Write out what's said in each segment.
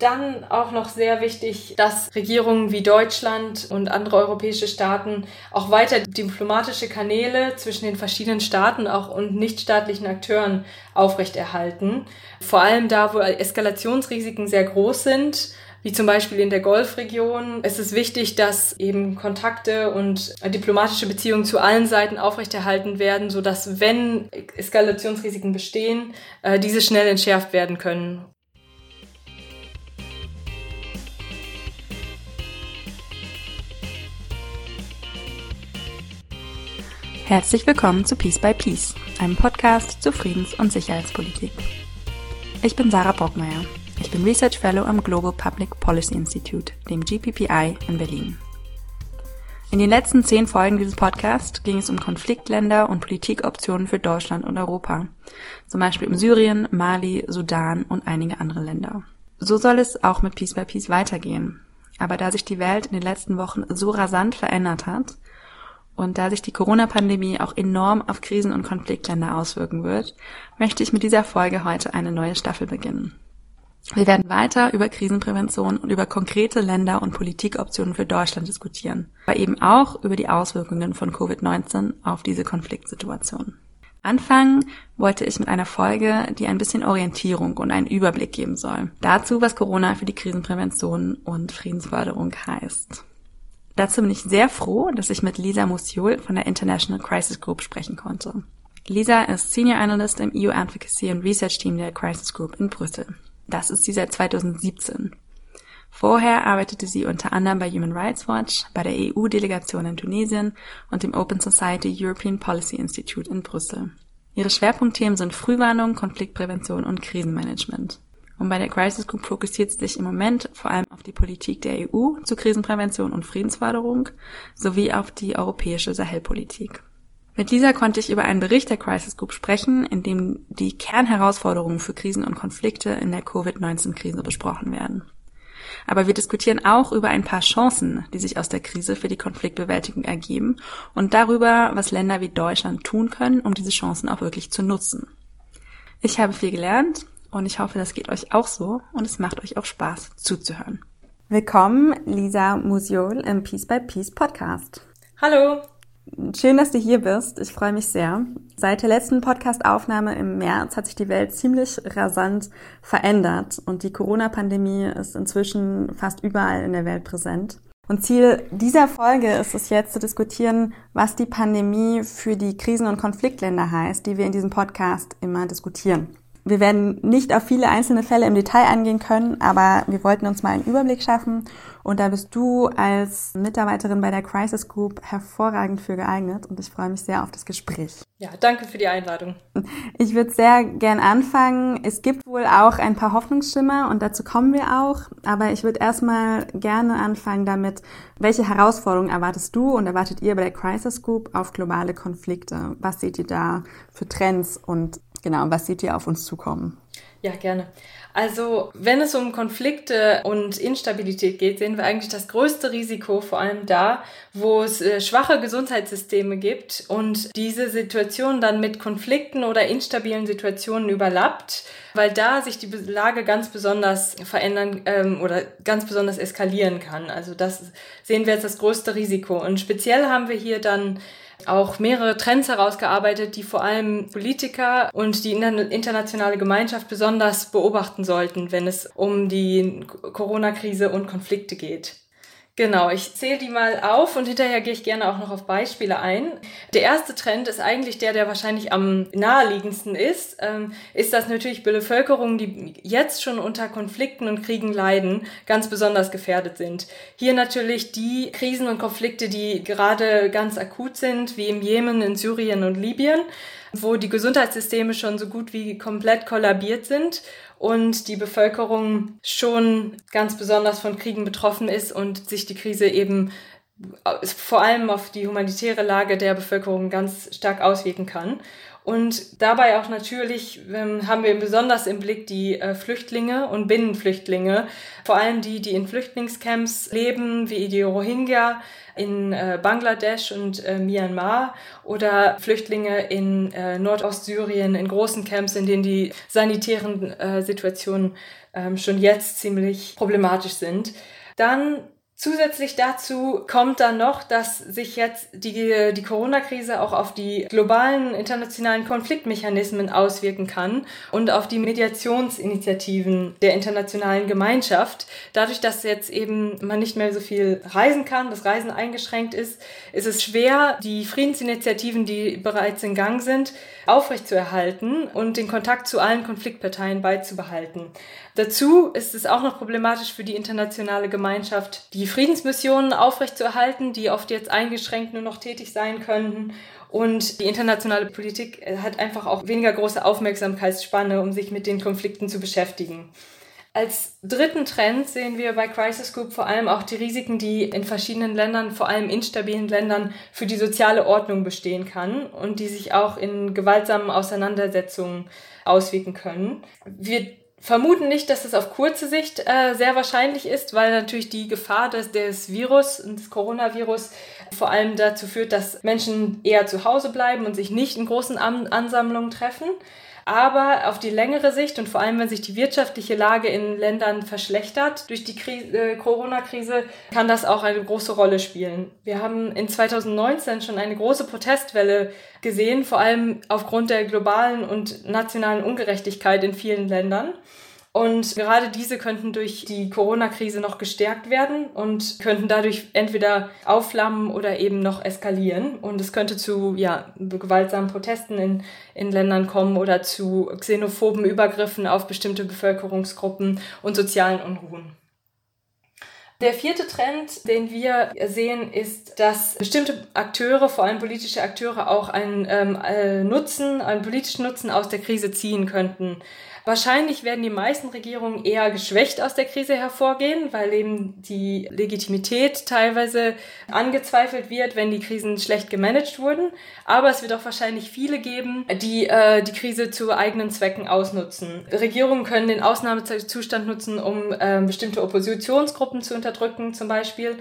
Dann auch noch sehr wichtig, dass Regierungen wie Deutschland und andere europäische Staaten auch weiter diplomatische Kanäle zwischen den verschiedenen Staaten auch und nichtstaatlichen Akteuren aufrechterhalten. Vor allem da, wo Eskalationsrisiken sehr groß sind wie zum Beispiel in der Golfregion. Es ist wichtig, dass eben Kontakte und diplomatische Beziehungen zu allen Seiten aufrechterhalten werden, sodass, wenn Eskalationsrisiken bestehen, äh, diese schnell entschärft werden können. Herzlich willkommen zu Peace by Peace, einem Podcast zur Friedens- und Sicherheitspolitik. Ich bin Sarah Brockmeier. Ich bin Research Fellow am Global Public Policy Institute, dem GPPI in Berlin. In den letzten zehn Folgen dieses Podcasts ging es um Konfliktländer und Politikoptionen für Deutschland und Europa, zum Beispiel um Syrien, Mali, Sudan und einige andere Länder. So soll es auch mit Peace by Peace weitergehen. Aber da sich die Welt in den letzten Wochen so rasant verändert hat und da sich die Corona-Pandemie auch enorm auf Krisen- und Konfliktländer auswirken wird, möchte ich mit dieser Folge heute eine neue Staffel beginnen. Wir werden weiter über Krisenprävention und über konkrete Länder und Politikoptionen für Deutschland diskutieren, aber eben auch über die Auswirkungen von Covid-19 auf diese Konfliktsituation. Anfangen wollte ich mit einer Folge, die ein bisschen Orientierung und einen Überblick geben soll. Dazu, was Corona für die Krisenprävention und Friedensförderung heißt. Dazu bin ich sehr froh, dass ich mit Lisa Musiol von der International Crisis Group sprechen konnte. Lisa ist Senior Analyst im EU Advocacy und Research Team der Crisis Group in Brüssel. Das ist sie seit 2017. Vorher arbeitete sie unter anderem bei Human Rights Watch, bei der EU-Delegation in Tunesien und dem Open Society European Policy Institute in Brüssel. Ihre Schwerpunktthemen sind Frühwarnung, Konfliktprävention und Krisenmanagement. Und bei der Crisis Group fokussiert sie sich im Moment vor allem auf die Politik der EU zur Krisenprävention und Friedensförderung sowie auf die europäische Sahelpolitik. Mit Lisa konnte ich über einen Bericht der Crisis Group sprechen, in dem die Kernherausforderungen für Krisen und Konflikte in der Covid-19-Krise besprochen werden. Aber wir diskutieren auch über ein paar Chancen, die sich aus der Krise für die Konfliktbewältigung ergeben und darüber, was Länder wie Deutschland tun können, um diese Chancen auch wirklich zu nutzen. Ich habe viel gelernt und ich hoffe, das geht euch auch so und es macht euch auch Spaß zuzuhören. Willkommen, Lisa Musiol im Peace by Peace Podcast. Hallo! Schön, dass du hier bist. Ich freue mich sehr. Seit der letzten Podcast-Aufnahme im März hat sich die Welt ziemlich rasant verändert und die Corona-Pandemie ist inzwischen fast überall in der Welt präsent. Und Ziel dieser Folge ist es jetzt zu diskutieren, was die Pandemie für die Krisen- und Konfliktländer heißt, die wir in diesem Podcast immer diskutieren. Wir werden nicht auf viele einzelne Fälle im Detail eingehen können, aber wir wollten uns mal einen Überblick schaffen und da bist du als Mitarbeiterin bei der Crisis Group hervorragend für geeignet und ich freue mich sehr auf das Gespräch. Ja, danke für die Einladung. Ich würde sehr gern anfangen. Es gibt wohl auch ein paar Hoffnungsschimmer und dazu kommen wir auch, aber ich würde erstmal gerne anfangen damit, welche Herausforderungen erwartest du und erwartet ihr bei der Crisis Group auf globale Konflikte? Was seht ihr da für Trends und Genau, was seht ihr auf uns zukommen? Ja, gerne. Also, wenn es um Konflikte und Instabilität geht, sehen wir eigentlich das größte Risiko vor allem da, wo es äh, schwache Gesundheitssysteme gibt und diese Situation dann mit Konflikten oder instabilen Situationen überlappt, weil da sich die Lage ganz besonders verändern ähm, oder ganz besonders eskalieren kann. Also das sehen wir jetzt das größte Risiko. Und speziell haben wir hier dann auch mehrere Trends herausgearbeitet, die vor allem Politiker und die internationale Gemeinschaft besonders beobachten sollten, wenn es um die Corona-Krise und Konflikte geht. Genau, ich zähle die mal auf und hinterher gehe ich gerne auch noch auf Beispiele ein. Der erste Trend ist eigentlich der, der wahrscheinlich am naheliegendsten ist, ähm, ist, dass natürlich Bevölkerungen, die jetzt schon unter Konflikten und Kriegen leiden, ganz besonders gefährdet sind. Hier natürlich die Krisen und Konflikte, die gerade ganz akut sind, wie im Jemen, in Syrien und Libyen wo die Gesundheitssysteme schon so gut wie komplett kollabiert sind und die Bevölkerung schon ganz besonders von Kriegen betroffen ist und sich die Krise eben vor allem auf die humanitäre Lage der Bevölkerung ganz stark auswirken kann. Und dabei auch natürlich ähm, haben wir besonders im Blick die äh, Flüchtlinge und Binnenflüchtlinge, vor allem die, die in Flüchtlingscamps leben, wie die Rohingya in äh, Bangladesch und äh, Myanmar oder Flüchtlinge in äh, Nordostsyrien in großen Camps, in denen die sanitären äh, Situationen ähm, schon jetzt ziemlich problematisch sind. Dann Zusätzlich dazu kommt dann noch, dass sich jetzt die, die Corona-Krise auch auf die globalen internationalen Konfliktmechanismen auswirken kann und auf die Mediationsinitiativen der internationalen Gemeinschaft. Dadurch, dass jetzt eben man nicht mehr so viel reisen kann, das Reisen eingeschränkt ist, ist es schwer, die Friedensinitiativen, die bereits in Gang sind, aufrechtzuerhalten und den Kontakt zu allen Konfliktparteien beizubehalten. Dazu ist es auch noch problematisch für die internationale Gemeinschaft, die Friedensmissionen aufrechtzuerhalten, die oft jetzt eingeschränkt nur noch tätig sein könnten. Und die internationale Politik hat einfach auch weniger große Aufmerksamkeitsspanne, um sich mit den Konflikten zu beschäftigen. Als dritten Trend sehen wir bei Crisis Group vor allem auch die Risiken, die in verschiedenen Ländern, vor allem instabilen Ländern, für die soziale Ordnung bestehen kann und die sich auch in gewaltsamen Auseinandersetzungen auswirken können. Wir vermuten nicht, dass es auf kurze Sicht äh, sehr wahrscheinlich ist, weil natürlich die Gefahr des, des Virus des Coronavirus vor allem dazu führt, dass Menschen eher zu Hause bleiben und sich nicht in großen An Ansammlungen treffen. Aber auf die längere Sicht und vor allem, wenn sich die wirtschaftliche Lage in Ländern verschlechtert durch die äh, Corona-Krise, kann das auch eine große Rolle spielen. Wir haben in 2019 schon eine große Protestwelle gesehen, vor allem aufgrund der globalen und nationalen Ungerechtigkeit in vielen Ländern. Und gerade diese könnten durch die Corona-Krise noch gestärkt werden und könnten dadurch entweder aufflammen oder eben noch eskalieren. Und es könnte zu ja, gewaltsamen Protesten in, in Ländern kommen oder zu xenophoben Übergriffen auf bestimmte Bevölkerungsgruppen und sozialen Unruhen. Der vierte Trend, den wir sehen, ist, dass bestimmte Akteure, vor allem politische Akteure, auch einen ähm, äh, Nutzen, einen politischen Nutzen aus der Krise ziehen könnten. Wahrscheinlich werden die meisten Regierungen eher geschwächt aus der Krise hervorgehen, weil eben die Legitimität teilweise angezweifelt wird, wenn die Krisen schlecht gemanagt wurden. Aber es wird auch wahrscheinlich viele geben, die äh, die Krise zu eigenen Zwecken ausnutzen. Regierungen können den Ausnahmezustand nutzen, um äh, bestimmte Oppositionsgruppen zu unterdrücken, zum Beispiel.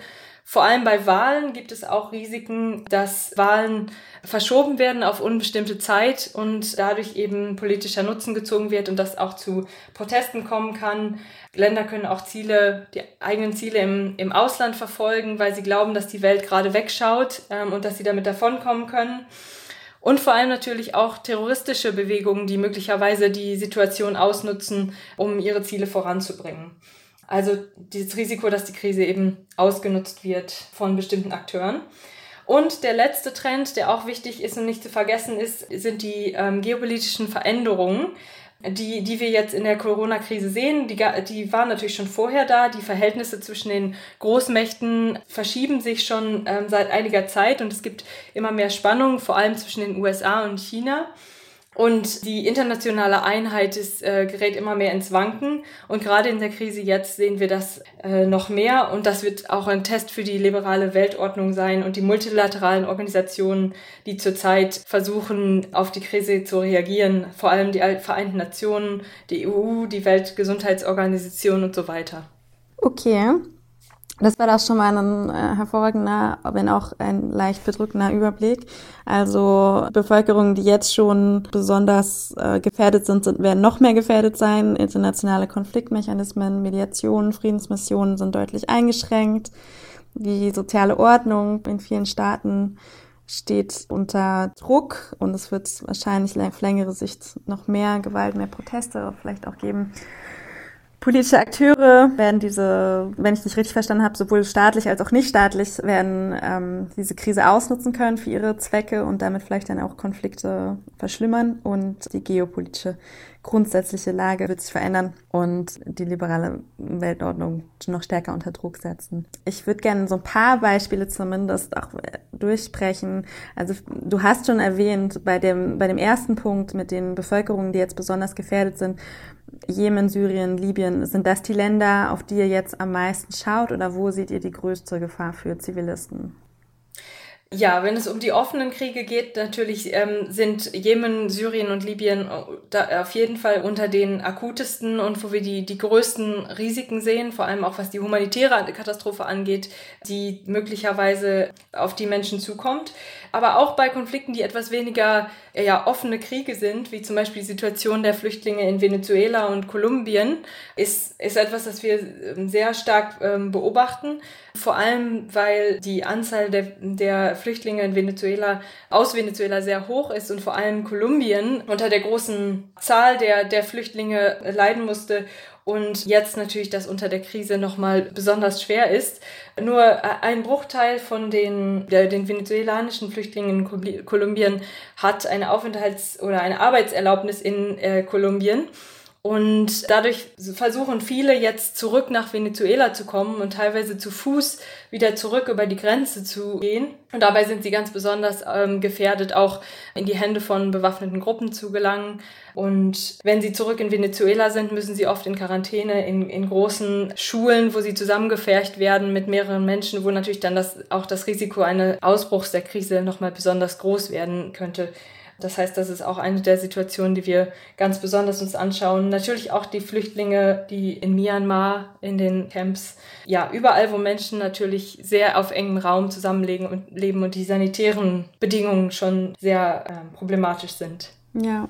Vor allem bei Wahlen gibt es auch Risiken, dass Wahlen verschoben werden auf unbestimmte Zeit und dadurch eben politischer Nutzen gezogen wird und das auch zu Protesten kommen kann. Länder können auch Ziele, die eigenen Ziele im, im Ausland verfolgen, weil sie glauben, dass die Welt gerade wegschaut ähm, und dass sie damit davonkommen können. Und vor allem natürlich auch terroristische Bewegungen, die möglicherweise die Situation ausnutzen, um ihre Ziele voranzubringen. Also dieses Risiko, dass die Krise eben ausgenutzt wird von bestimmten Akteuren. Und der letzte Trend, der auch wichtig ist und nicht zu vergessen ist, sind die ähm, geopolitischen Veränderungen, die, die wir jetzt in der Corona-Krise sehen. Die, die waren natürlich schon vorher da. Die Verhältnisse zwischen den Großmächten verschieben sich schon ähm, seit einiger Zeit und es gibt immer mehr Spannungen, vor allem zwischen den USA und China. Und die internationale Einheit ist, äh, gerät immer mehr ins Wanken. Und gerade in der Krise jetzt sehen wir das äh, noch mehr. Und das wird auch ein Test für die liberale Weltordnung sein und die multilateralen Organisationen, die zurzeit versuchen, auf die Krise zu reagieren. Vor allem die Vereinten Nationen, die EU, die Weltgesundheitsorganisation und so weiter. Okay. Das war doch schon mal ein äh, hervorragender, wenn auch ein leicht bedrückender Überblick. Also Bevölkerungen, die jetzt schon besonders äh, gefährdet sind, sind, werden noch mehr gefährdet sein. Internationale Konfliktmechanismen, Mediationen, Friedensmissionen sind deutlich eingeschränkt. Die soziale Ordnung in vielen Staaten steht unter Druck und es wird wahrscheinlich auf längere Sicht noch mehr Gewalt, mehr Proteste vielleicht auch geben. Politische Akteure werden diese, wenn ich dich richtig verstanden habe, sowohl staatlich als auch nicht staatlich, werden ähm, diese Krise ausnutzen können für ihre Zwecke und damit vielleicht dann auch Konflikte verschlimmern. Und die geopolitische grundsätzliche Lage wird sich verändern und die liberale Weltordnung noch stärker unter Druck setzen. Ich würde gerne so ein paar Beispiele zumindest auch durchsprechen. Also du hast schon erwähnt, bei dem, bei dem ersten Punkt mit den Bevölkerungen, die jetzt besonders gefährdet sind, Jemen, Syrien, Libyen, sind das die Länder, auf die ihr jetzt am meisten schaut oder wo seht ihr die größte Gefahr für Zivilisten? Ja, wenn es um die offenen Kriege geht, natürlich ähm, sind Jemen, Syrien und Libyen äh, da auf jeden Fall unter den akutesten und wo wir die, die größten Risiken sehen, vor allem auch was die humanitäre Katastrophe angeht, die möglicherweise auf die Menschen zukommt. Aber auch bei Konflikten, die etwas weniger ja, offene Kriege sind, wie zum Beispiel die Situation der Flüchtlinge in Venezuela und Kolumbien, ist, ist etwas, das wir ähm, sehr stark ähm, beobachten. Vor allem, weil die Anzahl der, der Flüchtlinge in Venezuela aus Venezuela sehr hoch ist und vor allem Kolumbien unter der großen Zahl der, der Flüchtlinge leiden musste und jetzt natürlich das unter der Krise nochmal besonders schwer ist. Nur äh, ein Bruchteil von den, der, den venezolanischen Flüchtlingen in Kolumbien hat eine Aufenthalts- oder eine Arbeitserlaubnis in äh, Kolumbien. Und dadurch versuchen viele jetzt zurück nach Venezuela zu kommen und teilweise zu Fuß wieder zurück über die Grenze zu gehen. Und dabei sind sie ganz besonders ähm, gefährdet, auch in die Hände von bewaffneten Gruppen zu gelangen. Und wenn sie zurück in Venezuela sind, müssen sie oft in Quarantäne in, in großen Schulen, wo sie zusammengefercht werden mit mehreren Menschen, wo natürlich dann das, auch das Risiko eines Ausbruchs der Krise nochmal besonders groß werden könnte. Das heißt, das ist auch eine der Situationen, die wir ganz besonders uns anschauen. Natürlich auch die Flüchtlinge, die in Myanmar in den Camps, ja, überall, wo Menschen natürlich sehr auf engem Raum zusammenleben und leben und die sanitären Bedingungen schon sehr äh, problematisch sind. Ja,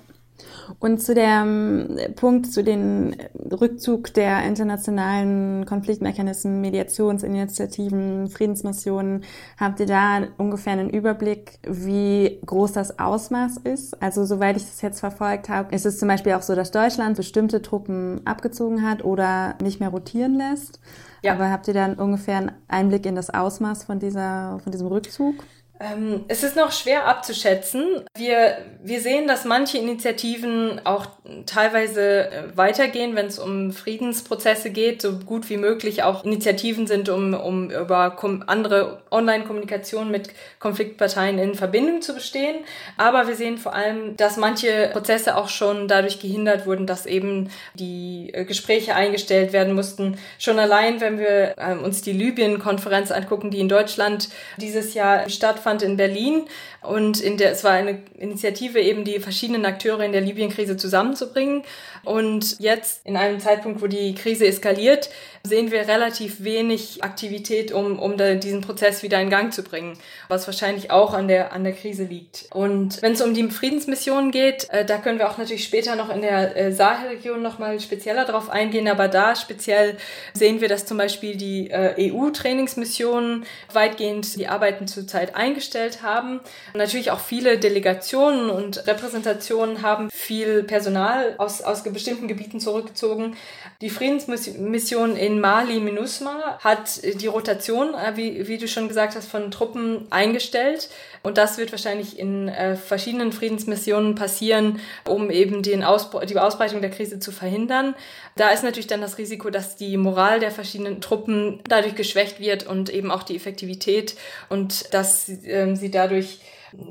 und zu dem Punkt, zu dem Rückzug der internationalen Konfliktmechanismen, Mediationsinitiativen, Friedensmissionen, habt ihr da ungefähr einen Überblick, wie groß das Ausmaß ist? Also soweit ich das jetzt verfolgt habe, ist es zum Beispiel auch so, dass Deutschland bestimmte Truppen abgezogen hat oder nicht mehr rotieren lässt. Ja. Aber habt ihr dann ungefähr einen Einblick in das Ausmaß von dieser, von diesem Rückzug? Ähm, es ist noch schwer abzuschätzen. Wir, wir sehen, dass manche Initiativen auch teilweise äh, weitergehen, wenn es um Friedensprozesse geht, so gut wie möglich auch Initiativen sind, um, um über andere Online-Kommunikation mit Konfliktparteien in Verbindung zu bestehen. Aber wir sehen vor allem, dass manche Prozesse auch schon dadurch gehindert wurden, dass eben die äh, Gespräche eingestellt werden mussten. Schon allein, wenn wir ähm, uns die Libyen-Konferenz angucken, die in Deutschland dieses Jahr stattfand, stattfand in Berlin. Und in der, es war eine Initiative, eben die verschiedenen Akteure in der Libyen-Krise zusammenzubringen. Und jetzt, in einem Zeitpunkt, wo die Krise eskaliert, sehen wir relativ wenig Aktivität, um, um da diesen Prozess wieder in Gang zu bringen, was wahrscheinlich auch an der, an der Krise liegt. Und wenn es um die Friedensmission geht, äh, da können wir auch natürlich später noch in der äh, Sahelregion nochmal spezieller drauf eingehen, aber da speziell sehen wir, dass zum Beispiel die äh, EU-Trainingsmissionen weitgehend die Arbeiten zurzeit eingestellt haben. Und natürlich auch viele Delegationen und Repräsentationen haben viel Personal aus, aus bestimmten Gebieten zurückgezogen. Die Friedensmission in Mali, MINUSMA, hat die Rotation, äh, wie, wie du schon gesagt hast, von Truppen eingestellt. Und das wird wahrscheinlich in äh, verschiedenen Friedensmissionen passieren, um eben den Ausbruch, die Ausbreitung der Krise zu verhindern. Da ist natürlich dann das Risiko, dass die Moral der verschiedenen Truppen dadurch geschwächt wird und eben auch die Effektivität und dass äh, sie dadurch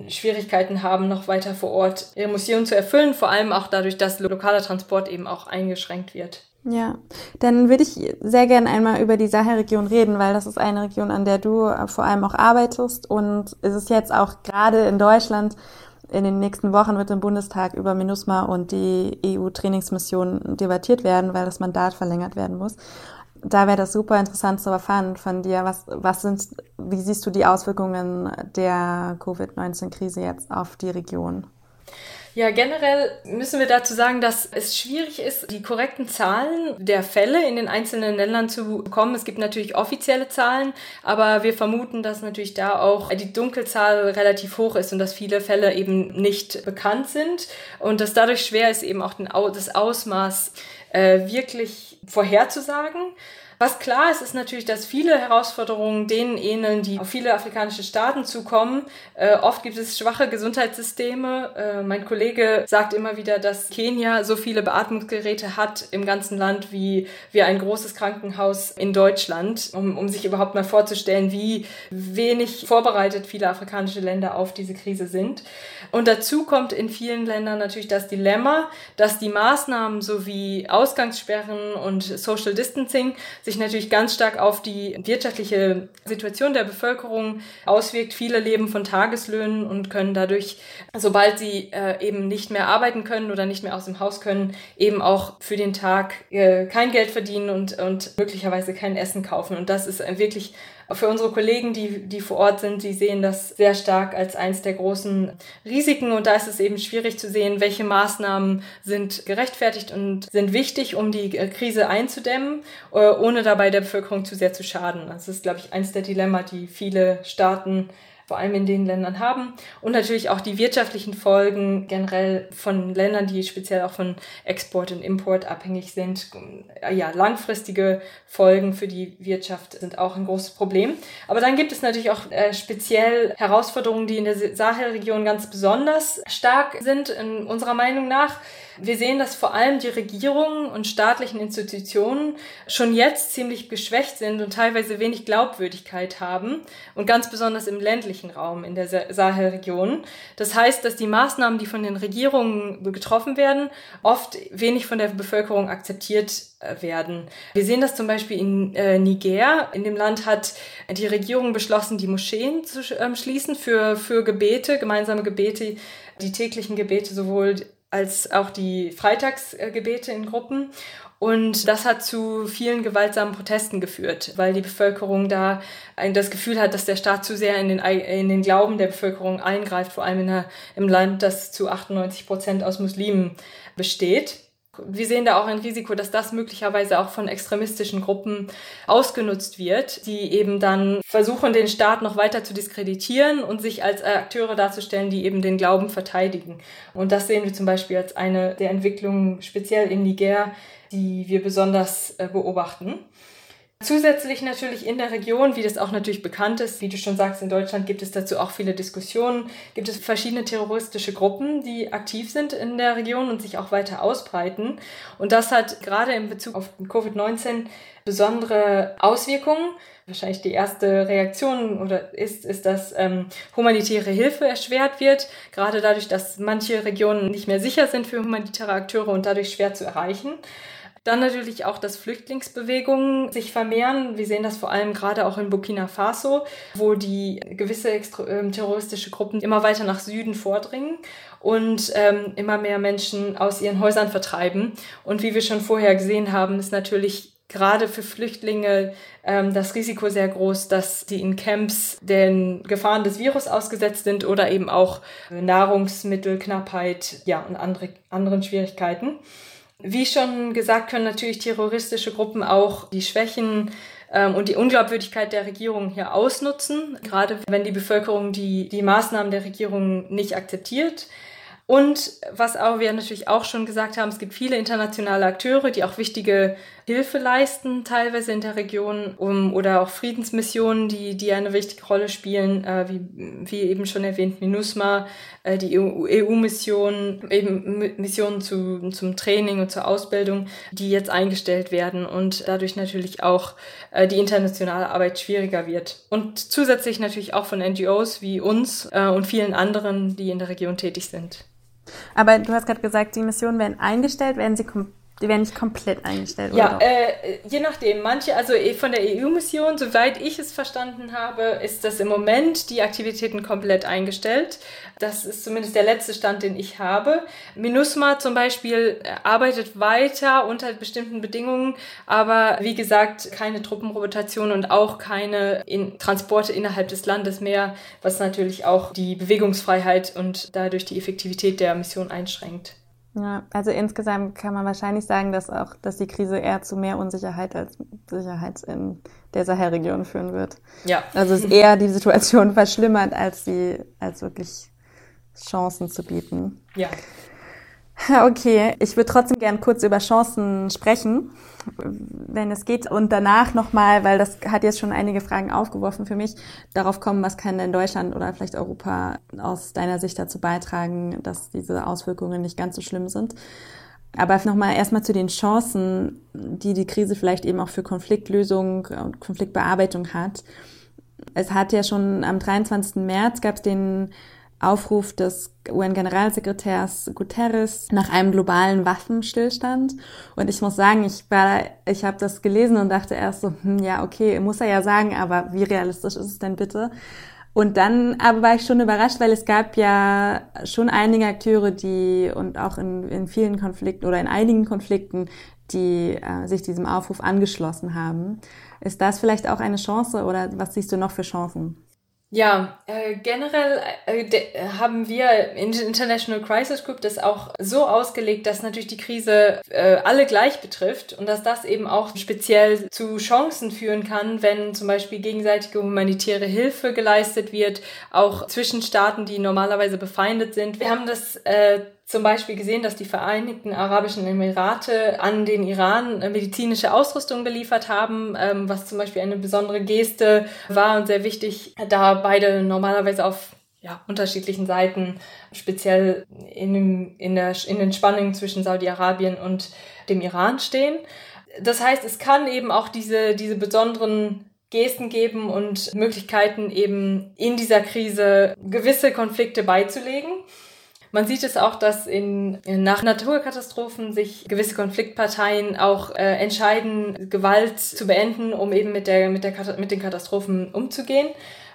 Schwierigkeiten haben, noch weiter vor Ort ihre Mission zu erfüllen, vor allem auch dadurch, dass lokaler Transport eben auch eingeschränkt wird. Ja, dann würde ich sehr gerne einmal über die Sahelregion reden, weil das ist eine Region, an der du vor allem auch arbeitest und es ist jetzt auch gerade in Deutschland in den nächsten Wochen wird im Bundestag über MINUSMA und die EU-Trainingsmission debattiert werden, weil das Mandat verlängert werden muss da wäre das super interessant zu erfahren von dir. Was, was sind, wie siehst du die Auswirkungen der Covid-19-Krise jetzt auf die Region? Ja, generell müssen wir dazu sagen, dass es schwierig ist, die korrekten Zahlen der Fälle in den einzelnen Ländern zu bekommen. Es gibt natürlich offizielle Zahlen, aber wir vermuten, dass natürlich da auch die Dunkelzahl relativ hoch ist und dass viele Fälle eben nicht bekannt sind und dass dadurch schwer ist, eben auch das Ausmaß äh, wirklich vorherzusagen. Was klar ist, ist natürlich, dass viele Herausforderungen denen ähneln, die auf viele afrikanische Staaten zukommen. Äh, oft gibt es schwache Gesundheitssysteme. Äh, mein Kollege sagt immer wieder, dass Kenia so viele Beatmungsgeräte hat im ganzen Land wie, wie ein großes Krankenhaus in Deutschland, um, um sich überhaupt mal vorzustellen, wie wenig vorbereitet viele afrikanische Länder auf diese Krise sind. Und dazu kommt in vielen Ländern natürlich das Dilemma, dass die Maßnahmen sowie Ausgangssperren und Social Distancing sich natürlich ganz stark auf die wirtschaftliche Situation der Bevölkerung auswirkt. Viele leben von Tageslöhnen und können dadurch, sobald sie äh, eben nicht mehr arbeiten können oder nicht mehr aus dem Haus können, eben auch für den Tag äh, kein Geld verdienen und, und möglicherweise kein Essen kaufen. Und das ist wirklich für unsere Kollegen, die, die vor Ort sind, die sehen das sehr stark als eins der großen Risiken. Und da ist es eben schwierig zu sehen, welche Maßnahmen sind gerechtfertigt und sind wichtig, um die äh, Krise einzudämmen, äh, ohne dabei der Bevölkerung zu sehr zu schaden. Das ist, glaube ich, eins der Dilemma, die viele Staaten vor allem in den Ländern haben. Und natürlich auch die wirtschaftlichen Folgen generell von Ländern, die speziell auch von Export und Import abhängig sind. Ja, langfristige Folgen für die Wirtschaft sind auch ein großes Problem. Aber dann gibt es natürlich auch äh, speziell Herausforderungen, die in der Sahelregion ganz besonders stark sind, in unserer Meinung nach. Wir sehen, dass vor allem die Regierungen und staatlichen Institutionen schon jetzt ziemlich geschwächt sind und teilweise wenig Glaubwürdigkeit haben und ganz besonders im ländlichen Raum in der Sahelregion. Das heißt, dass die Maßnahmen, die von den Regierungen getroffen werden, oft wenig von der Bevölkerung akzeptiert äh, werden. Wir sehen das zum Beispiel in äh, Niger. In dem Land hat die Regierung beschlossen, die Moscheen zu ähm, schließen für, für Gebete, gemeinsame Gebete, die täglichen Gebete sowohl als auch die Freitagsgebete in Gruppen. Und das hat zu vielen gewaltsamen Protesten geführt, weil die Bevölkerung da das Gefühl hat, dass der Staat zu sehr in den, in den Glauben der Bevölkerung eingreift, vor allem in der, im Land, das zu 98 Prozent aus Muslimen besteht wir sehen da auch ein Risiko, dass das möglicherweise auch von extremistischen Gruppen ausgenutzt wird, die eben dann versuchen, den Staat noch weiter zu diskreditieren und sich als Akteure darzustellen, die eben den Glauben verteidigen. Und das sehen wir zum Beispiel als eine der Entwicklungen speziell in Niger, die wir besonders äh, beobachten. Zusätzlich natürlich in der Region, wie das auch natürlich bekannt ist, wie du schon sagst, in Deutschland gibt es dazu auch viele Diskussionen, gibt es verschiedene terroristische Gruppen, die aktiv sind in der Region und sich auch weiter ausbreiten. Und das hat gerade in Bezug auf Covid-19 besondere Auswirkungen. Wahrscheinlich die erste Reaktion oder ist, ist, dass ähm, humanitäre Hilfe erschwert wird, gerade dadurch, dass manche Regionen nicht mehr sicher sind für humanitäre Akteure und dadurch schwer zu erreichen. Dann natürlich auch, dass Flüchtlingsbewegungen sich vermehren. Wir sehen das vor allem gerade auch in Burkina Faso, wo die gewisse ähm, terroristische Gruppen immer weiter nach Süden vordringen und ähm, immer mehr Menschen aus ihren Häusern vertreiben. Und wie wir schon vorher gesehen haben, ist natürlich gerade für Flüchtlinge ähm, das Risiko sehr groß, dass sie in Camps den Gefahren des Virus ausgesetzt sind oder eben auch Nahrungsmittelknappheit ja, und andere, anderen Schwierigkeiten. Wie schon gesagt, können natürlich terroristische Gruppen auch die Schwächen ähm, und die Unglaubwürdigkeit der Regierung hier ausnutzen, gerade wenn die Bevölkerung die, die Maßnahmen der Regierung nicht akzeptiert. Und was auch wir natürlich auch schon gesagt haben, es gibt viele internationale Akteure, die auch wichtige Hilfe leisten, teilweise in der Region, um, oder auch Friedensmissionen, die, die eine wichtige Rolle spielen, äh, wie, wie eben schon erwähnt, MINUSMA, äh, die EU-Missionen, EU eben Missionen zu, zum Training und zur Ausbildung, die jetzt eingestellt werden und dadurch natürlich auch äh, die internationale Arbeit schwieriger wird. Und zusätzlich natürlich auch von NGOs wie uns äh, und vielen anderen, die in der Region tätig sind. Aber du hast gerade gesagt, die Missionen werden eingestellt, werden sie komplett die werden nicht komplett eingestellt, oder? Ja, äh, je nachdem. Manche, also eh, von der EU-Mission, soweit ich es verstanden habe, ist das im Moment die Aktivitäten komplett eingestellt. Das ist zumindest der letzte Stand, den ich habe. MINUSMA zum Beispiel äh, arbeitet weiter unter bestimmten Bedingungen, aber wie gesagt, keine Truppenrotation und auch keine in Transporte innerhalb des Landes mehr, was natürlich auch die Bewegungsfreiheit und dadurch die Effektivität der Mission einschränkt. Ja, also insgesamt kann man wahrscheinlich sagen, dass auch, dass die Krise eher zu mehr Unsicherheit als Sicherheit in der Sahelregion führen wird. Ja. Also es eher die Situation verschlimmert, als sie, als wirklich Chancen zu bieten. Ja. Okay, ich würde trotzdem gern kurz über Chancen sprechen, wenn es geht. Und danach nochmal, weil das hat jetzt schon einige Fragen aufgeworfen für mich, darauf kommen, was kann denn Deutschland oder vielleicht Europa aus deiner Sicht dazu beitragen, dass diese Auswirkungen nicht ganz so schlimm sind. Aber nochmal erstmal zu den Chancen, die die Krise vielleicht eben auch für Konfliktlösung und Konfliktbearbeitung hat. Es hat ja schon am 23. März gab es den Aufruf des UN-Generalsekretärs Guterres nach einem globalen Waffenstillstand. Und ich muss sagen, ich war, ich habe das gelesen und dachte erst so, hm, ja, okay, muss er ja sagen, aber wie realistisch ist es denn bitte? Und dann aber war ich schon überrascht, weil es gab ja schon einige Akteure, die und auch in, in vielen Konflikten oder in einigen Konflikten, die äh, sich diesem Aufruf angeschlossen haben. Ist das vielleicht auch eine Chance oder was siehst du noch für Chancen? Ja, äh, generell äh, haben wir in International Crisis Group das auch so ausgelegt, dass natürlich die Krise äh, alle gleich betrifft und dass das eben auch speziell zu Chancen führen kann, wenn zum Beispiel gegenseitige humanitäre Hilfe geleistet wird, auch zwischen Staaten, die normalerweise befeindet sind. Wir haben das äh, zum Beispiel gesehen, dass die Vereinigten Arabischen Emirate an den Iran äh, medizinische Ausrüstung geliefert haben, ähm, was zum Beispiel eine besondere Geste war und sehr wichtig, da beide normalerweise auf ja, unterschiedlichen Seiten, speziell in, in, der, in den Spannungen zwischen Saudi-Arabien und dem Iran stehen. Das heißt, es kann eben auch diese, diese besonderen Gesten geben und Möglichkeiten eben in dieser Krise gewisse Konflikte beizulegen. Man sieht es auch, dass in, nach Naturkatastrophen sich gewisse Konfliktparteien auch äh, entscheiden, Gewalt zu beenden, um eben mit, der, mit, der, mit den Katastrophen umzugehen.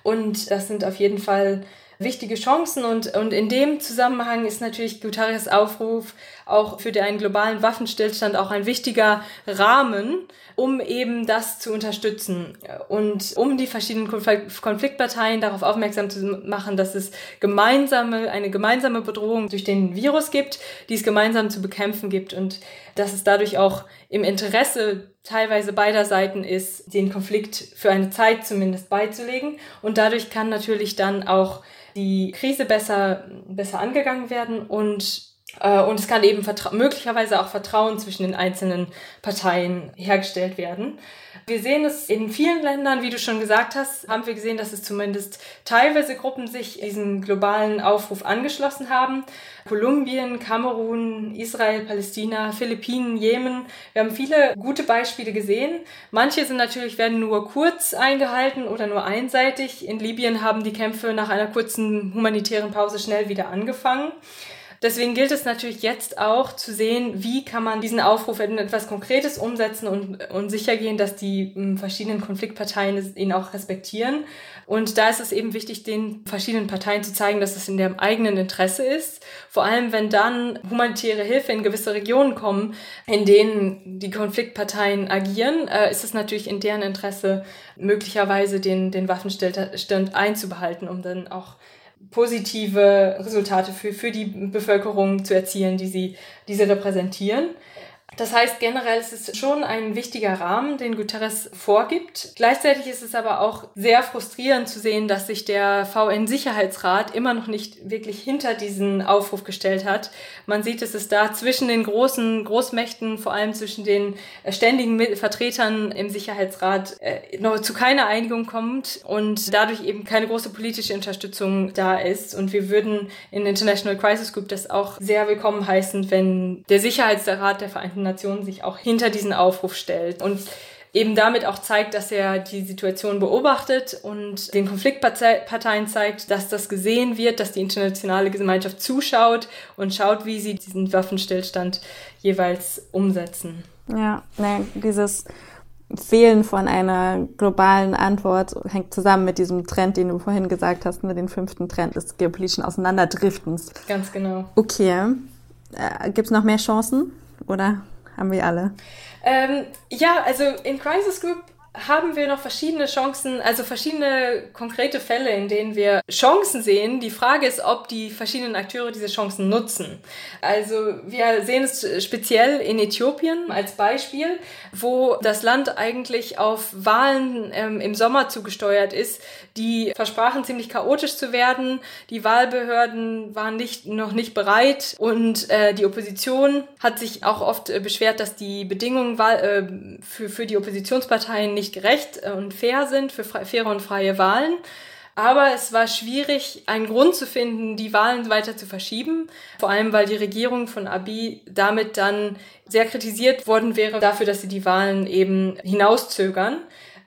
Und das sind auf jeden Fall wichtige Chancen und, und in dem Zusammenhang ist natürlich Guterres Aufruf auch für den globalen Waffenstillstand auch ein wichtiger Rahmen, um eben das zu unterstützen und um die verschiedenen Konfliktparteien darauf aufmerksam zu machen, dass es gemeinsame, eine gemeinsame Bedrohung durch den Virus gibt, die es gemeinsam zu bekämpfen gibt und dass es dadurch auch im Interesse teilweise beider Seiten ist, den Konflikt für eine Zeit zumindest beizulegen. Und dadurch kann natürlich dann auch die Krise besser, besser angegangen werden und und es kann eben möglicherweise auch Vertrauen zwischen den einzelnen Parteien hergestellt werden. Wir sehen es in vielen Ländern, wie du schon gesagt hast, haben wir gesehen, dass es zumindest teilweise Gruppen sich diesem globalen Aufruf angeschlossen haben. Kolumbien, Kamerun, Israel, Palästina, Philippinen, Jemen. Wir haben viele gute Beispiele gesehen. Manche sind natürlich, werden nur kurz eingehalten oder nur einseitig. In Libyen haben die Kämpfe nach einer kurzen humanitären Pause schnell wieder angefangen. Deswegen gilt es natürlich jetzt auch zu sehen, wie kann man diesen Aufruf in etwas Konkretes umsetzen und, und sicher gehen, dass die hm, verschiedenen Konfliktparteien ihn auch respektieren. Und da ist es eben wichtig, den verschiedenen Parteien zu zeigen, dass es in deren eigenen Interesse ist. Vor allem, wenn dann humanitäre Hilfe in gewisse Regionen kommen, in denen die Konfliktparteien agieren, äh, ist es natürlich in deren Interesse, möglicherweise den, den Waffenstillstand einzubehalten, um dann auch positive Resultate für, für die Bevölkerung zu erzielen, die sie, die sie repräsentieren. Das heißt, generell ist es schon ein wichtiger Rahmen, den Guterres vorgibt. Gleichzeitig ist es aber auch sehr frustrierend zu sehen, dass sich der VN-Sicherheitsrat immer noch nicht wirklich hinter diesen Aufruf gestellt hat. Man sieht, dass es da zwischen den großen Großmächten, vor allem zwischen den ständigen Vertretern im Sicherheitsrat, äh, noch zu keiner Einigung kommt und dadurch eben keine große politische Unterstützung da ist. Und wir würden in International Crisis Group das auch sehr willkommen heißen, wenn der Sicherheitsrat der Vereinten Nationen sich auch hinter diesen Aufruf stellt und eben damit auch zeigt, dass er die Situation beobachtet und den Konfliktparteien zeigt, dass das gesehen wird, dass die internationale Gemeinschaft zuschaut und schaut, wie sie diesen Waffenstillstand jeweils umsetzen. Ja, ne, dieses Fehlen von einer globalen Antwort hängt zusammen mit diesem Trend, den du vorhin gesagt hast, mit dem fünften Trend des geopolitischen Auseinanderdriftens. Ganz genau. Okay. Äh, Gibt es noch mehr Chancen? Oder haben wir alle. Ähm, ja, also in Crisis Group haben wir noch verschiedene Chancen, also verschiedene konkrete Fälle, in denen wir Chancen sehen. Die Frage ist, ob die verschiedenen Akteure diese Chancen nutzen. Also wir sehen es speziell in Äthiopien als Beispiel, wo das Land eigentlich auf Wahlen ähm, im Sommer zugesteuert ist, die versprachen ziemlich chaotisch zu werden. Die Wahlbehörden waren nicht, noch nicht bereit und äh, die Opposition hat sich auch oft äh, beschwert, dass die Bedingungen äh, für, für die Oppositionsparteien nicht nicht gerecht äh, und fair sind für faire und freie Wahlen. Aber es war schwierig, einen Grund zu finden, die Wahlen weiter zu verschieben. Vor allem, weil die Regierung von Abiy damit dann sehr kritisiert worden wäre dafür, dass sie die Wahlen eben hinauszögern.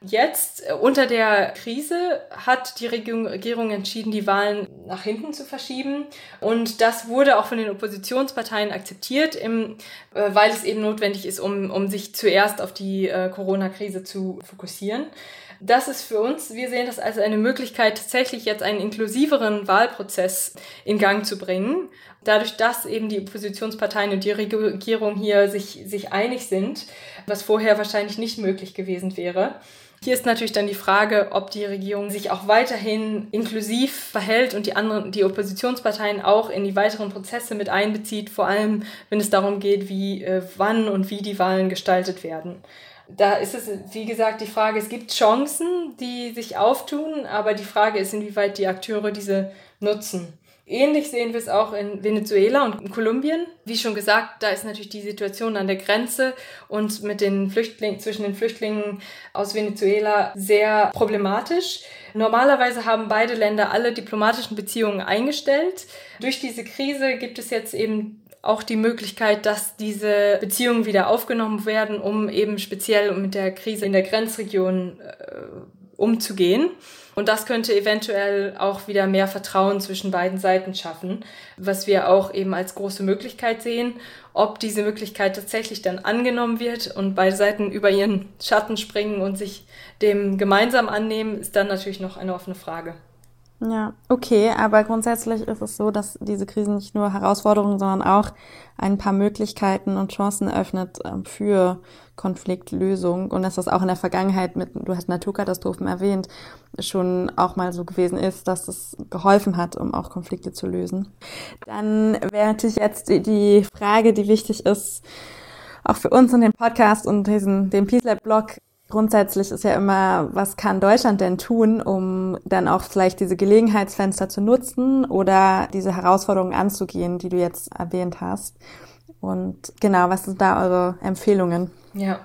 Jetzt, äh, unter der Krise, hat die Regierung entschieden, die Wahlen nach hinten zu verschieben. Und das wurde auch von den Oppositionsparteien akzeptiert, im, äh, weil es eben notwendig ist, um, um sich zuerst auf die äh, Corona-Krise zu fokussieren. Das ist für uns, wir sehen das als eine Möglichkeit, tatsächlich jetzt einen inklusiveren Wahlprozess in Gang zu bringen. Dadurch, dass eben die Oppositionsparteien und die Regierung hier sich, sich einig sind, was vorher wahrscheinlich nicht möglich gewesen wäre. Hier ist natürlich dann die Frage, ob die Regierung sich auch weiterhin inklusiv verhält und die anderen, die Oppositionsparteien auch in die weiteren Prozesse mit einbezieht, vor allem wenn es darum geht, wie, äh, wann und wie die Wahlen gestaltet werden. Da ist es, wie gesagt, die Frage, es gibt Chancen, die sich auftun, aber die Frage ist, inwieweit die Akteure diese nutzen. Ähnlich sehen wir es auch in Venezuela und in Kolumbien. Wie schon gesagt, da ist natürlich die Situation an der Grenze und mit den Flüchtlingen, zwischen den Flüchtlingen aus Venezuela sehr problematisch. Normalerweise haben beide Länder alle diplomatischen Beziehungen eingestellt. Durch diese Krise gibt es jetzt eben auch die Möglichkeit, dass diese Beziehungen wieder aufgenommen werden, um eben speziell mit der Krise in der Grenzregion äh, umzugehen. Und das könnte eventuell auch wieder mehr Vertrauen zwischen beiden Seiten schaffen, was wir auch eben als große Möglichkeit sehen. Ob diese Möglichkeit tatsächlich dann angenommen wird und beide Seiten über ihren Schatten springen und sich dem gemeinsam annehmen, ist dann natürlich noch eine offene Frage. Ja, okay, aber grundsätzlich ist es so, dass diese Krise nicht nur Herausforderungen, sondern auch ein paar Möglichkeiten und Chancen öffnet ähm, für Konfliktlösung und dass das auch in der Vergangenheit mit, du hast Naturkatastrophen erwähnt, schon auch mal so gewesen ist, dass es geholfen hat, um auch Konflikte zu lösen. Dann wäre natürlich jetzt die Frage, die wichtig ist, auch für uns in dem Podcast und diesen, dem Peace Lab Blog, Grundsätzlich ist ja immer, was kann Deutschland denn tun, um dann auch vielleicht diese Gelegenheitsfenster zu nutzen oder diese Herausforderungen anzugehen, die du jetzt erwähnt hast. Und genau, was sind da eure Empfehlungen? Ja,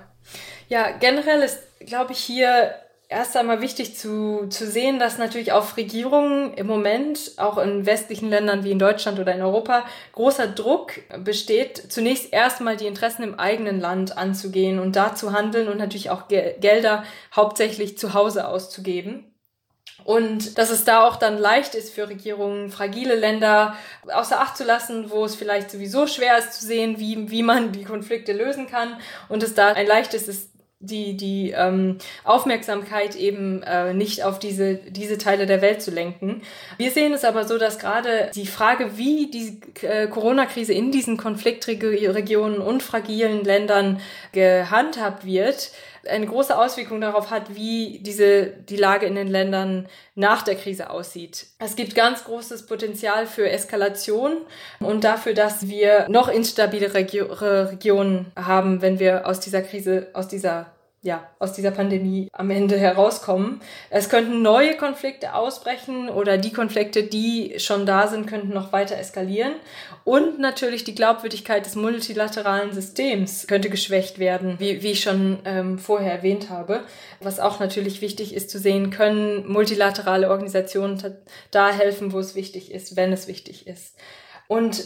ja, generell ist, glaube ich, hier erst einmal wichtig zu, zu sehen, dass natürlich auf Regierungen im Moment, auch in westlichen Ländern wie in Deutschland oder in Europa, großer Druck besteht, zunächst erstmal die Interessen im eigenen Land anzugehen und da zu handeln und natürlich auch Gel Gelder hauptsächlich zu Hause auszugeben. Und dass es da auch dann leicht ist für Regierungen, fragile Länder außer Acht zu lassen, wo es vielleicht sowieso schwer ist zu sehen, wie, wie man die Konflikte lösen kann. Und es da ein leichtes ist, die, die ähm, Aufmerksamkeit eben äh, nicht auf diese, diese Teile der Welt zu lenken. Wir sehen es aber so, dass gerade die Frage, wie die äh, Corona-Krise in diesen Konfliktregionen und fragilen Ländern gehandhabt wird, eine große Auswirkung darauf hat, wie diese, die Lage in den Ländern nach der Krise aussieht. Es gibt ganz großes Potenzial für Eskalation und dafür, dass wir noch instabilere Regionen haben, wenn wir aus dieser Krise, aus dieser ja, aus dieser Pandemie am Ende herauskommen. Es könnten neue Konflikte ausbrechen oder die Konflikte, die schon da sind, könnten noch weiter eskalieren. Und natürlich die Glaubwürdigkeit des multilateralen Systems könnte geschwächt werden, wie, wie ich schon ähm, vorher erwähnt habe. Was auch natürlich wichtig ist zu sehen, können multilaterale Organisationen da helfen, wo es wichtig ist, wenn es wichtig ist. Und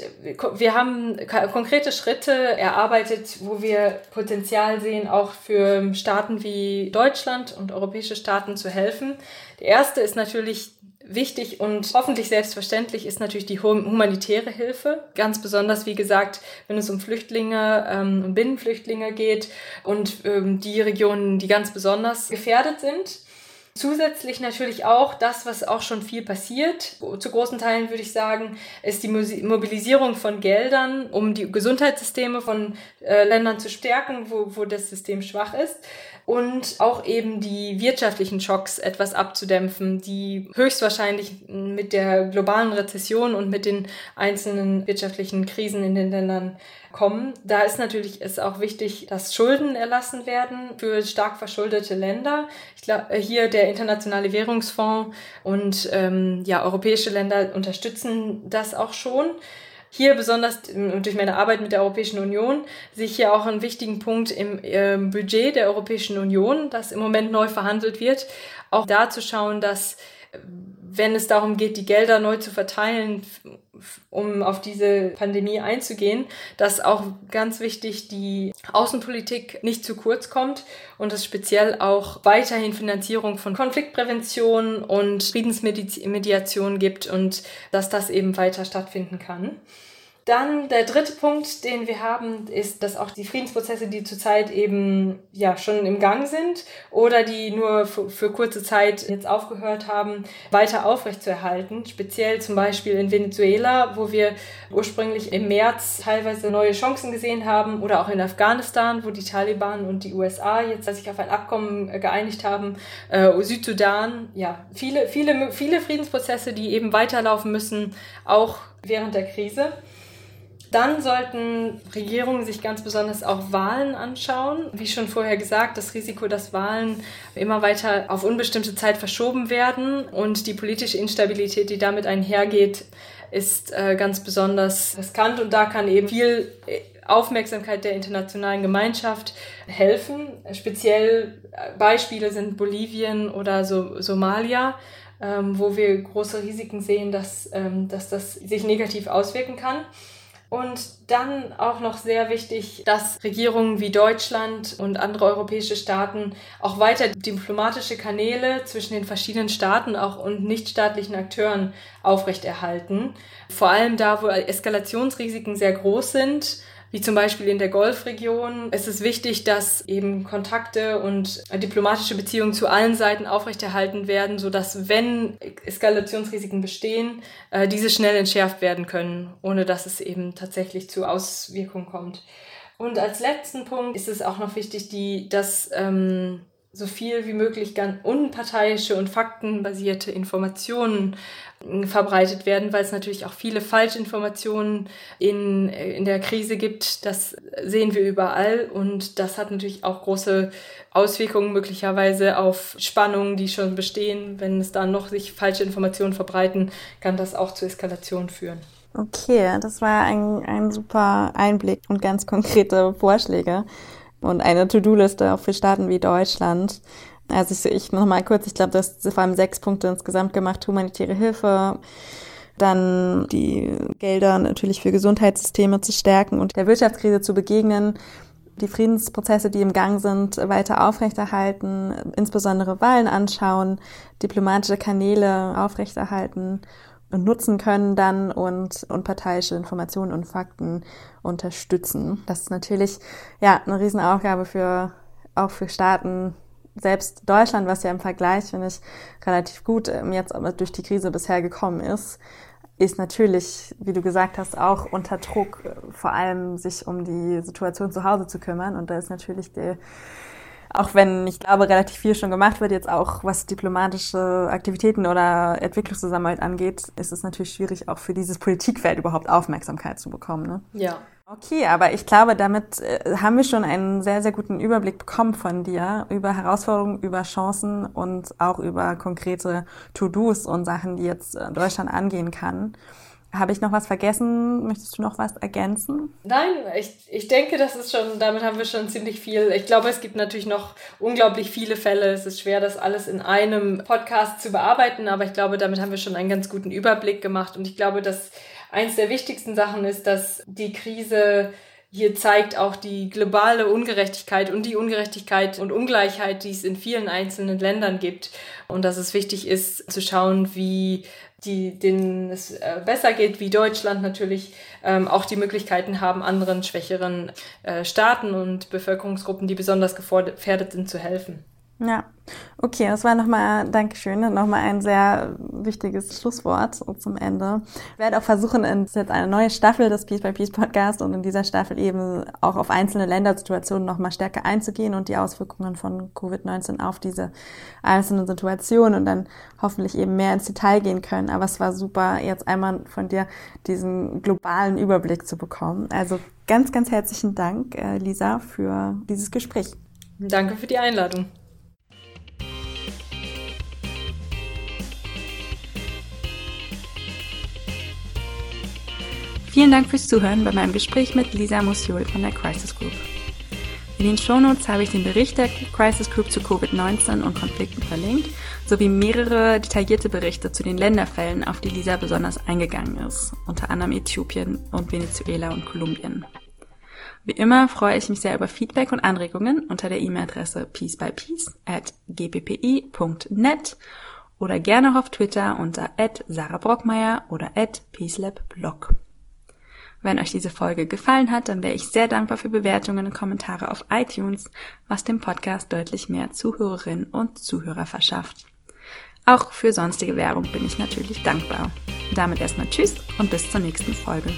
wir haben konkrete Schritte erarbeitet, wo wir Potenzial sehen, auch für Staaten wie Deutschland und europäische Staaten zu helfen. Der erste ist natürlich wichtig und hoffentlich selbstverständlich ist natürlich die humanitäre Hilfe. Ganz besonders, wie gesagt, wenn es um Flüchtlinge, ähm, um Binnenflüchtlinge geht und ähm, die Regionen, die ganz besonders gefährdet sind. Zusätzlich natürlich auch das, was auch schon viel passiert. Zu großen Teilen würde ich sagen, ist die Mobilisierung von Geldern, um die Gesundheitssysteme von äh, Ländern zu stärken, wo, wo das System schwach ist. Und auch eben die wirtschaftlichen Schocks etwas abzudämpfen, die höchstwahrscheinlich mit der globalen Rezession und mit den einzelnen wirtschaftlichen Krisen in den Ländern kommen. Da ist natürlich es auch wichtig, dass Schulden erlassen werden für stark verschuldete Länder. Ich glaube, hier der Internationale Währungsfonds und ähm, ja, europäische Länder unterstützen das auch schon. Hier besonders durch meine Arbeit mit der Europäischen Union sehe ich hier auch einen wichtigen Punkt im äh, Budget der Europäischen Union, das im Moment neu verhandelt wird, auch da zu schauen, dass wenn es darum geht, die Gelder neu zu verteilen, um auf diese Pandemie einzugehen, dass auch ganz wichtig die Außenpolitik nicht zu kurz kommt und es speziell auch weiterhin Finanzierung von Konfliktprävention und Friedensmediation gibt und dass das eben weiter stattfinden kann. Dann der dritte Punkt, den wir haben, ist, dass auch die Friedensprozesse, die zurzeit eben ja schon im Gang sind oder die nur für, kurze Zeit jetzt aufgehört haben, weiter aufrechtzuerhalten. Speziell zum Beispiel in Venezuela, wo wir ursprünglich im März teilweise neue Chancen gesehen haben oder auch in Afghanistan, wo die Taliban und die USA jetzt sich auf ein Abkommen äh, geeinigt haben, äh, Südsudan, ja, viele, viele, viele Friedensprozesse, die eben weiterlaufen müssen, auch während der Krise. Dann sollten Regierungen sich ganz besonders auch Wahlen anschauen. Wie schon vorher gesagt, das Risiko, dass Wahlen immer weiter auf unbestimmte Zeit verschoben werden und die politische Instabilität, die damit einhergeht, ist äh, ganz besonders riskant und da kann eben viel äh, Aufmerksamkeit der internationalen Gemeinschaft helfen. Speziell äh, Beispiele sind Bolivien oder so Somalia, ähm, wo wir große Risiken sehen, dass, ähm, dass das sich negativ auswirken kann. Und dann auch noch sehr wichtig, dass Regierungen wie Deutschland und andere europäische Staaten auch weiter diplomatische Kanäle zwischen den verschiedenen Staaten auch und nichtstaatlichen Akteuren aufrechterhalten. Vor allem da, wo Eskalationsrisiken sehr groß sind wie zum Beispiel in der Golfregion. Es ist wichtig, dass eben Kontakte und diplomatische Beziehungen zu allen Seiten aufrechterhalten werden, sodass, wenn Eskalationsrisiken bestehen, äh, diese schnell entschärft werden können, ohne dass es eben tatsächlich zu Auswirkungen kommt. Und als letzten Punkt ist es auch noch wichtig, die, dass ähm, so viel wie möglich ganz unparteiische und faktenbasierte Informationen verbreitet werden, weil es natürlich auch viele Falschinformationen in, äh, in der Krise gibt. Das sehen wir überall und das hat natürlich auch große Auswirkungen möglicherweise auf Spannungen, die schon bestehen. Wenn es dann noch sich falsche Informationen verbreiten, kann das auch zu Eskalation führen. Okay, das war ein, ein super Einblick und ganz konkrete Vorschläge und eine To-Do-Liste auch für Staaten wie Deutschland. Also ich, ich noch mal kurz, ich glaube, das vor allem sechs Punkte insgesamt gemacht, humanitäre Hilfe, dann die Gelder natürlich für Gesundheitssysteme zu stärken und der Wirtschaftskrise zu begegnen, die Friedensprozesse, die im Gang sind, weiter aufrechterhalten, insbesondere Wahlen anschauen, diplomatische Kanäle aufrechterhalten und nutzen können dann und unparteiische Informationen und Fakten unterstützen. Das ist natürlich ja eine Riesenaufgabe für auch für Staaten, selbst Deutschland, was ja im Vergleich, finde ich, relativ gut ähm, jetzt durch die Krise bisher gekommen ist, ist natürlich, wie du gesagt hast, auch unter Druck, äh, vor allem sich um die Situation zu Hause zu kümmern. Und da ist natürlich die auch wenn ich glaube, relativ viel schon gemacht wird, jetzt auch was diplomatische Aktivitäten oder Entwicklungszusammenarbeit angeht, ist es natürlich schwierig, auch für dieses Politikfeld überhaupt Aufmerksamkeit zu bekommen. Ne? Ja. Okay, aber ich glaube, damit äh, haben wir schon einen sehr, sehr guten Überblick bekommen von dir über Herausforderungen, über Chancen und auch über konkrete To-Dos und Sachen, die jetzt äh, Deutschland angehen kann. Habe ich noch was vergessen? Möchtest du noch was ergänzen? Nein, ich, ich denke, das ist schon, damit haben wir schon ziemlich viel. Ich glaube, es gibt natürlich noch unglaublich viele Fälle. Es ist schwer, das alles in einem Podcast zu bearbeiten, aber ich glaube, damit haben wir schon einen ganz guten Überblick gemacht. Und ich glaube, dass eins der wichtigsten Sachen ist, dass die Krise hier zeigt auch die globale Ungerechtigkeit und die Ungerechtigkeit und Ungleichheit, die es in vielen einzelnen Ländern gibt. Und dass es wichtig ist zu schauen, wie die, denen es äh, besser geht, wie Deutschland natürlich ähm, auch die Möglichkeiten haben, anderen schwächeren äh, Staaten und Bevölkerungsgruppen, die besonders gefährdet sind, zu helfen. Ja, okay, das war nochmal, Dankeschön, nochmal ein sehr wichtiges Schlusswort zum Ende. Ich werde auch versuchen, ist jetzt eine neue Staffel des Peace by Peace Podcast und in dieser Staffel eben auch auf einzelne Ländersituationen nochmal stärker einzugehen und die Auswirkungen von Covid-19 auf diese einzelnen Situationen und dann hoffentlich eben mehr ins Detail gehen können. Aber es war super, jetzt einmal von dir diesen globalen Überblick zu bekommen. Also ganz, ganz herzlichen Dank, äh, Lisa, für dieses Gespräch. Danke für die Einladung. Vielen Dank fürs Zuhören bei meinem Gespräch mit Lisa Musiol von der Crisis Group. In den Shownotes habe ich den Bericht der Crisis Group zu Covid-19 und Konflikten verlinkt, sowie mehrere detaillierte Berichte zu den Länderfällen, auf die Lisa besonders eingegangen ist, unter anderem Äthiopien und Venezuela und Kolumbien. Wie immer freue ich mich sehr über Feedback und Anregungen unter der E-Mail-Adresse piecebypiece at gppi.net oder gerne auch auf Twitter unter at Sarah Brockmeier oder at peacelabblog. Wenn euch diese Folge gefallen hat, dann wäre ich sehr dankbar für Bewertungen und Kommentare auf iTunes, was dem Podcast deutlich mehr Zuhörerinnen und Zuhörer verschafft. Auch für sonstige Werbung bin ich natürlich dankbar. Damit erstmal Tschüss und bis zur nächsten Folge.